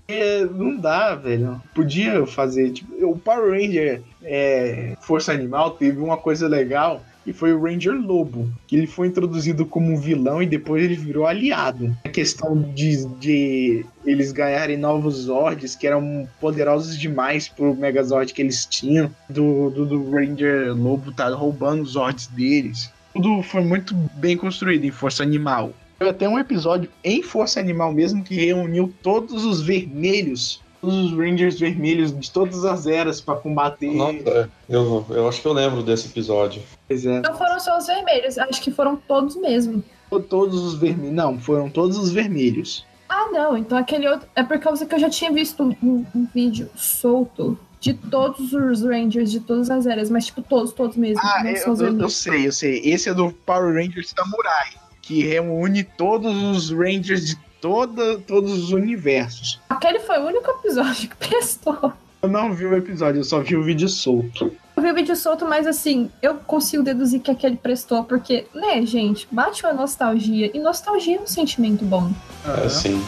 [SPEAKER 1] É, não dá, velho. Podia fazer. Tipo, o Power Ranger é, Força Animal teve uma coisa legal que foi o Ranger Lobo, que ele foi introduzido como vilão e depois ele virou aliado. A questão de, de eles ganharem novos Zords que eram poderosos demais pro Megazord que eles tinham, do, do, do Ranger Lobo tá roubando os Zords deles. Tudo foi muito bem construído em Força Animal. Teve até um episódio em Força Animal mesmo que reuniu todos os vermelhos, todos os Rangers vermelhos de todas as eras pra combater.
[SPEAKER 3] Nossa, eu, eu acho que eu lembro desse episódio.
[SPEAKER 1] Pois é.
[SPEAKER 2] Não foram só os vermelhos, acho que foram todos mesmo.
[SPEAKER 1] Todos os vermelhos. Não, foram todos os vermelhos.
[SPEAKER 2] Ah, não, então aquele outro. É por causa que eu já tinha visto um, um vídeo solto de todos os Rangers de todas as eras, mas tipo, todos, todos mesmo.
[SPEAKER 1] Ah,
[SPEAKER 2] não
[SPEAKER 1] eu, eu- eu sei, eu sei. Esse é do Power Rangers Samurai, que reúne todos os Rangers de toda, todos os universos.
[SPEAKER 2] Aquele foi o único episódio que prestou.
[SPEAKER 1] Eu não vi o episódio, eu só vi o vídeo solto.
[SPEAKER 2] Eu vi o vídeo solto, mas assim, eu consigo deduzir que aquele prestou, porque, né, gente, bate uma nostalgia. E nostalgia é um sentimento bom.
[SPEAKER 3] É assim.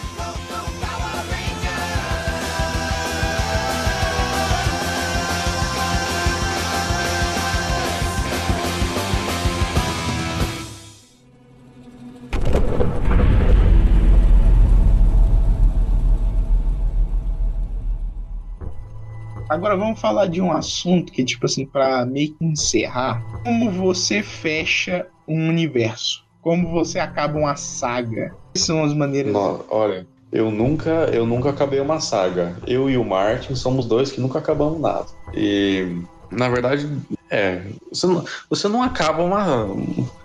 [SPEAKER 1] Agora vamos falar de um assunto que, tipo assim, para meio que encerrar. Como você fecha um universo? Como você acaba uma saga? Quais são as maneiras.
[SPEAKER 3] No, olha, eu nunca, eu nunca acabei uma saga. Eu e o Martin somos dois que nunca acabamos nada. E na verdade, é, você não, você não acaba uma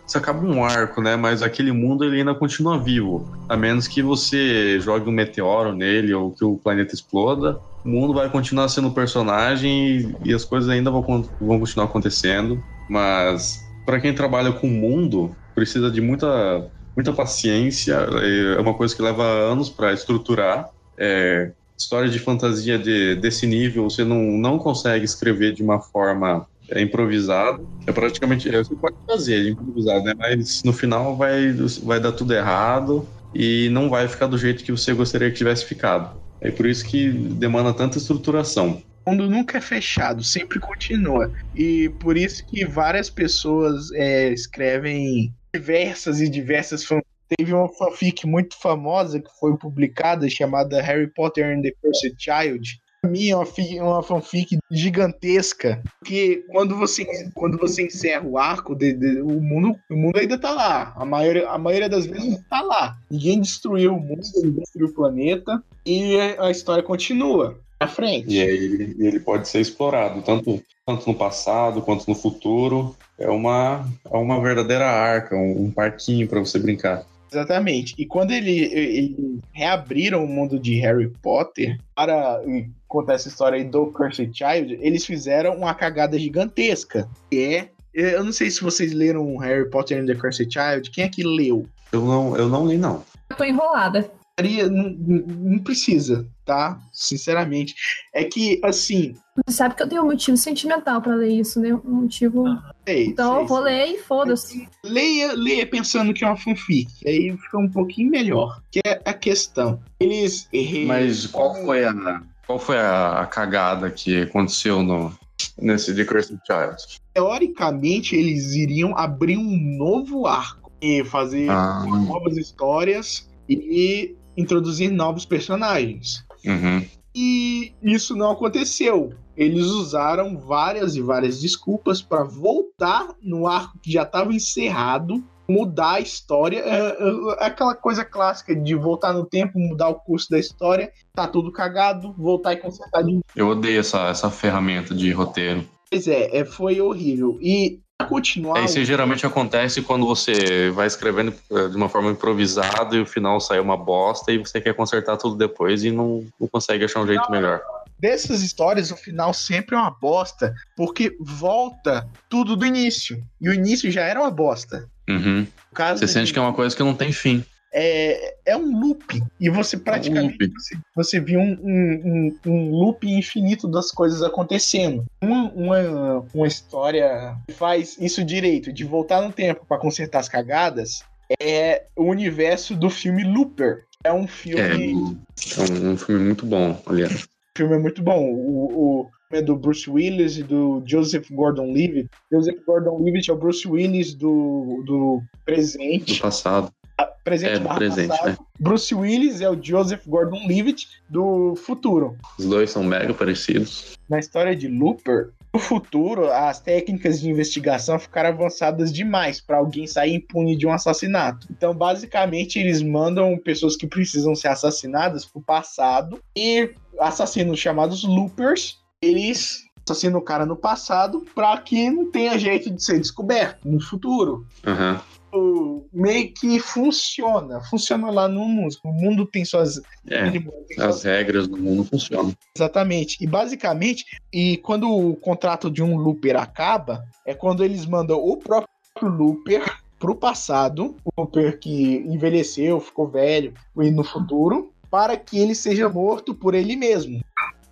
[SPEAKER 3] você acaba um arco, né? Mas aquele mundo ele ainda continua vivo. A menos que você jogue um meteoro nele ou que o planeta exploda, o mundo vai continuar sendo personagem e, e as coisas ainda vão, vão continuar acontecendo. Mas para quem trabalha com o mundo, precisa de muita muita paciência, é uma coisa que leva anos para estruturar. É, história de fantasia de, desse nível você não, não consegue escrever de uma forma é, improvisada. É praticamente. É, você pode fazer improvisado, né? Mas no final vai, vai dar tudo errado e não vai ficar do jeito que você gostaria que tivesse ficado. É por isso que demanda tanta estruturação.
[SPEAKER 1] O mundo nunca é fechado, sempre continua. E por isso que várias pessoas é, escrevem diversas e diversas. Teve uma fanfic muito famosa que foi publicada chamada Harry Potter and the Cursed Child. Pra mim é uma, uma fanfic gigantesca. Porque quando você, quando você encerra o arco, de, de, o, mundo, o mundo ainda tá lá. A maioria, a maioria das vezes tá lá. Ninguém destruiu o mundo, ninguém destruiu o planeta. E a história continua à frente.
[SPEAKER 3] E aí ele, ele pode ser explorado, tanto, tanto no passado quanto no futuro. É uma, é uma verdadeira arca, um, um parquinho para você brincar.
[SPEAKER 1] Exatamente. E quando ele, ele, reabriram o mundo de Harry Potter para contar essa história aí do Cursed Child, eles fizeram uma cagada gigantesca. Que é. Eu não sei se vocês leram Harry Potter and the Cursed Child. Quem é que leu?
[SPEAKER 3] Eu não, eu não li, não.
[SPEAKER 2] Eu tô enrolada.
[SPEAKER 1] Não, não precisa, tá? Sinceramente. É que, assim.
[SPEAKER 2] Você sabe que eu tenho um motivo sentimental para ler isso, né? Um motivo. Sei, então sei, eu vou sei. ler e foda-se.
[SPEAKER 1] Leia, leia pensando que é uma fanfic. Aí fica um pouquinho melhor. Que é a questão. Eles.
[SPEAKER 3] Mas qual foi a. Qual foi a, cagada que aconteceu no, nesse The Cursed Child?
[SPEAKER 1] Teoricamente, eles iriam abrir um novo arco e fazer ah. novas histórias e introduzir novos personagens.
[SPEAKER 3] Uhum.
[SPEAKER 1] E isso não aconteceu. Eles usaram várias e várias desculpas para voltar no arco que já estava encerrado, mudar a história. É, é, é, aquela coisa clássica de voltar no tempo, mudar o curso da história, tá tudo cagado, voltar e consertar de novo.
[SPEAKER 3] Eu odeio essa, essa ferramenta de roteiro.
[SPEAKER 1] Pois é, é foi horrível. E continuar.
[SPEAKER 3] É, isso geralmente acontece quando você vai escrevendo eh, de uma forma improvisada e o final sai uma bosta e você quer consertar tudo depois e não, não consegue achar um jeito não, melhor.
[SPEAKER 1] Dessas histórias, o final sempre é uma bosta, porque volta tudo do início. E o início já era uma bosta.
[SPEAKER 3] Uhum. Você sente que é uma coisa que não tem fim
[SPEAKER 1] é, é um loop. E você praticamente é um você, você viu um, um, um, loop infinito das coisas acontecendo. Uma, uma, uma história que faz isso direito, de voltar no tempo para consertar as cagadas, é o universo do filme Looper. É um filme.
[SPEAKER 3] É, é um, filme muito bom, aliás.
[SPEAKER 1] O filme é muito bom. O, o é do Bruce Willis e do Joseph Gordon-Levitt. Joseph Gordon-Levitt é o Bruce Willis do, do presente.
[SPEAKER 3] Do passado
[SPEAKER 1] presente,
[SPEAKER 3] é, presente passado. Né?
[SPEAKER 1] Bruce Willis é o Joseph Gordon-Levitt do futuro.
[SPEAKER 3] Os dois são mega parecidos.
[SPEAKER 1] Na história de Looper, no futuro, as técnicas de investigação ficaram avançadas demais para alguém sair impune de um assassinato. Então, basicamente, eles mandam pessoas que precisam ser assassinadas pro passado e assassinos chamados Loopers, eles assassinam o cara no passado para que não tenha jeito de ser descoberto no futuro.
[SPEAKER 3] Uhum
[SPEAKER 1] meio que funciona. Funciona lá no mundo. O mundo tem suas.
[SPEAKER 3] É, tem as regras do mundo funcionam.
[SPEAKER 1] Exatamente. E basicamente, e quando o contrato de um looper acaba, é quando eles mandam o próprio looper pro passado, o looper que envelheceu, ficou velho, e no futuro, para que ele seja morto por ele mesmo.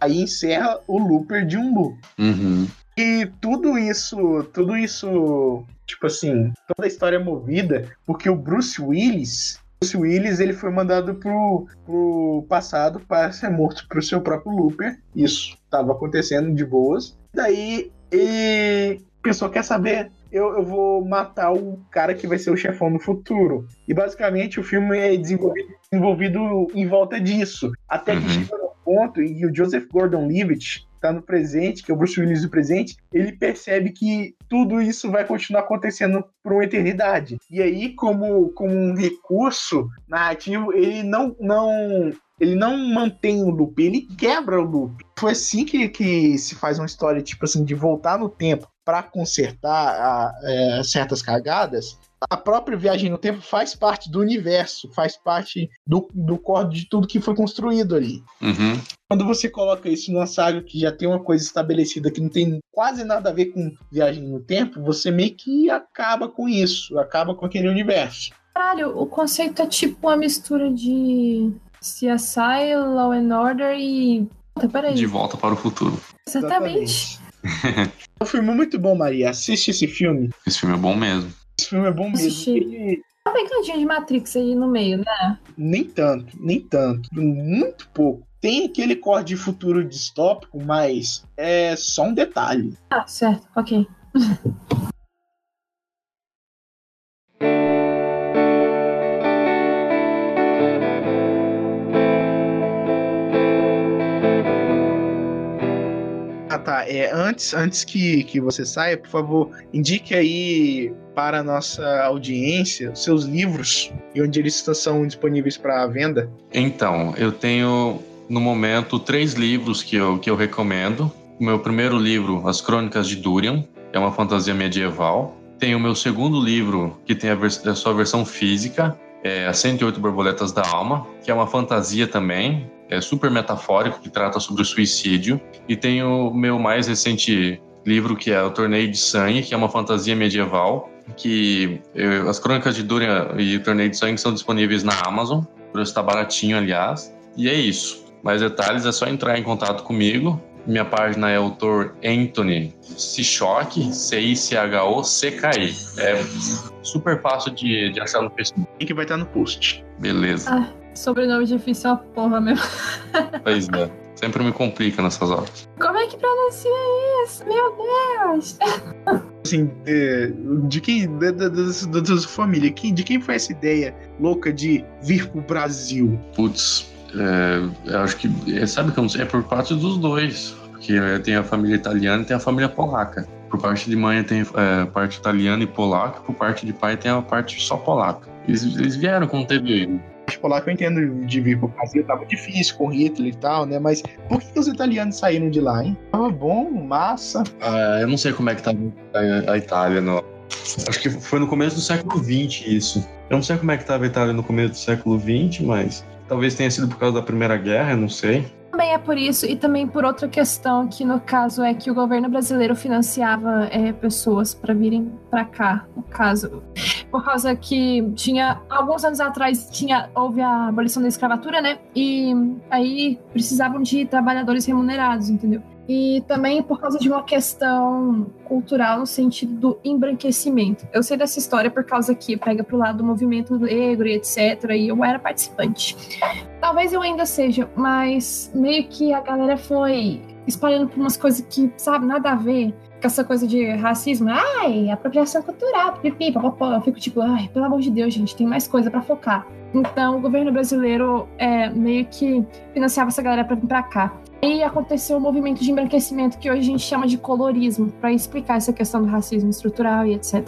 [SPEAKER 1] Aí encerra o looper de um loop.
[SPEAKER 3] Uhum.
[SPEAKER 1] E tudo isso, tudo isso tipo assim, toda a história é movida porque o Bruce Willis, Bruce Willis, ele foi mandado pro, pro passado para ser morto pro seu próprio Looper. Isso estava acontecendo de boas. Daí ele pensou, quer saber? Eu, eu vou matar o cara que vai ser o chefão no futuro. E basicamente o filme é desenvolvido, desenvolvido em volta disso. Até que uhum. chega no ponto e o Joseph Gordon-Levitt tá no presente, que é o Bruce Willis do presente, ele percebe que tudo isso vai continuar acontecendo por uma eternidade. E aí, como, como um recurso narrativo, ele não, não ele não mantém o loop, ele quebra o loop. Foi assim que, que se faz uma história, tipo assim, de voltar no tempo para consertar a, é, certas cagadas. A própria viagem no tempo faz parte do universo, faz parte do, do core de tudo que foi construído ali.
[SPEAKER 3] Uhum.
[SPEAKER 1] Quando você coloca isso numa saga que já tem uma coisa estabelecida que não tem quase nada a ver com viagem no tempo, você meio que acaba com isso, acaba com aquele universo.
[SPEAKER 2] Caralho, o conceito é tipo uma mistura de CSI, Law and Order e. Puta, peraí.
[SPEAKER 3] De volta para o futuro.
[SPEAKER 2] Exatamente.
[SPEAKER 1] É um filme muito bom, Maria. Assiste esse filme.
[SPEAKER 3] Esse filme é bom mesmo.
[SPEAKER 1] Esse filme é bom mesmo. Ele-
[SPEAKER 2] Tá pegadinha de Matrix aí no meio, né?
[SPEAKER 1] Nem tanto, nem tanto. Muito pouco. Tem aquele core de futuro distópico, mas é só um detalhe.
[SPEAKER 2] Ah, certo, ok.
[SPEAKER 1] tá. É, antes antes que, que você saia, por favor, indique aí para a nossa audiência seus livros e onde eles são disponíveis para venda.
[SPEAKER 3] Então, eu tenho no momento três livros que eu, que eu recomendo. O meu primeiro livro, As Crônicas de Durian, é uma fantasia medieval. Tem o meu segundo livro, que tem a, a sua versão física, é As 108 Borboletas da Alma, que é uma fantasia também, é super metafórico, que trata sobre o suicídio. E tem o meu mais recente livro, que é O Torneio de Sangue, que é uma fantasia medieval, que eh, as Crônicas de Durian e o Torneio de Sangue são disponíveis na Amazon. O preço está baratinho, aliás. E é isso. Mais detalhes é só entrar em contato comigo. Minha página é autor Anthony Cichoc, C-I-C-H-O-C-K-I. É super fácil de, de achar no Facebook.
[SPEAKER 1] O link vai estar no post.
[SPEAKER 3] Beleza.
[SPEAKER 2] Sobrenome difícil é uma porra mesmo.
[SPEAKER 3] Pois é. Sempre me complica nessas horas.
[SPEAKER 2] Como é que pronuncia isso? Meu Deus!
[SPEAKER 1] Assim, de, de quem. Da, da, da, sua família, quem, de quem foi essa ideia louca de vir pro Brasil?
[SPEAKER 3] Putz, é, eu acho que. é, Sabe que eu não sei? É por parte dos dois. Porque é, tem a família italiana e tem a família polaca. Por parte de mãe tem é, parte italiana e polaca, por parte de pai tem a parte só polaca. Eles, eles vieram quando teve.
[SPEAKER 1] Os polacos eu entendo de vir pro Brasil, tava difícil com Hitler e tal, né? Mas por que, que os italianos saíram de lá, hein? Tava bom, massa.
[SPEAKER 3] Ah, eu não sei como é que tá a, Itália. No, acho que foi no começo do século XX isso. Eu não sei como é que tava a Itália no começo do século XX, mas talvez tenha sido por causa da Primeira Guerra, eu não sei.
[SPEAKER 2] Também é por isso, e também por outra questão, que no caso é que o governo brasileiro financiava é, pessoas para virem para cá, no caso. Por causa que tinha, alguns anos atrás, tinha, houve a abolição da escravatura, né? E aí precisavam de trabalhadores remunerados, entendeu? E também por causa de uma questão cultural no sentido do embranquecimento. Eu sei dessa história por causa que pega pro lado do movimento negro e etc. E eu era participante. Talvez eu ainda seja, mas meio que a galera foi espalhando por umas coisas que, sabe, nada a ver com essa coisa de racismo. Ai, apropriação cultural, pipi, papapó. Eu fico tipo, ai, pelo amor de Deus, gente, tem mais coisa pra focar. Então, o governo brasileiro é, meio que financiava essa galera pra vir pra cá. E aconteceu o movimento de embranquecimento que hoje a gente chama de colorismo, pra explicar essa questão do racismo estrutural e etc.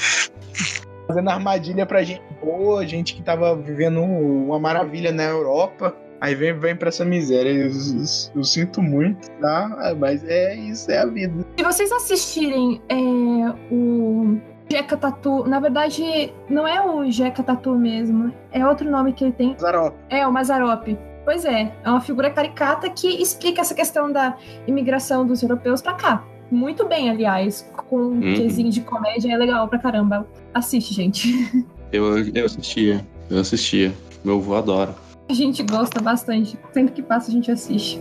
[SPEAKER 1] Fazendo armadilha pra gente boa, gente que tava vivendo uma maravilha na Europa. Aí vem, vem pra essa miséria. Eu, eu- eu sinto muito, tá? Mas é isso, é a vida.
[SPEAKER 2] Se vocês assistirem é, o Jeca Tatu, na verdade, não é o Jeca Tatu mesmo, é outro nome que ele tem.
[SPEAKER 1] Zarop.
[SPEAKER 2] É o Mazarop. Pois é, é uma figura caricata que explica essa questão da imigração dos europeus pra cá. Muito bem, aliás, com um
[SPEAKER 3] Uhum.
[SPEAKER 2] quezinho de comédia, é legal pra caramba. Assiste, gente.
[SPEAKER 3] Eu, eu assistia, eu assistia. Meu avô adora.
[SPEAKER 2] A gente gosta bastante. Sempre que passa, a gente assiste.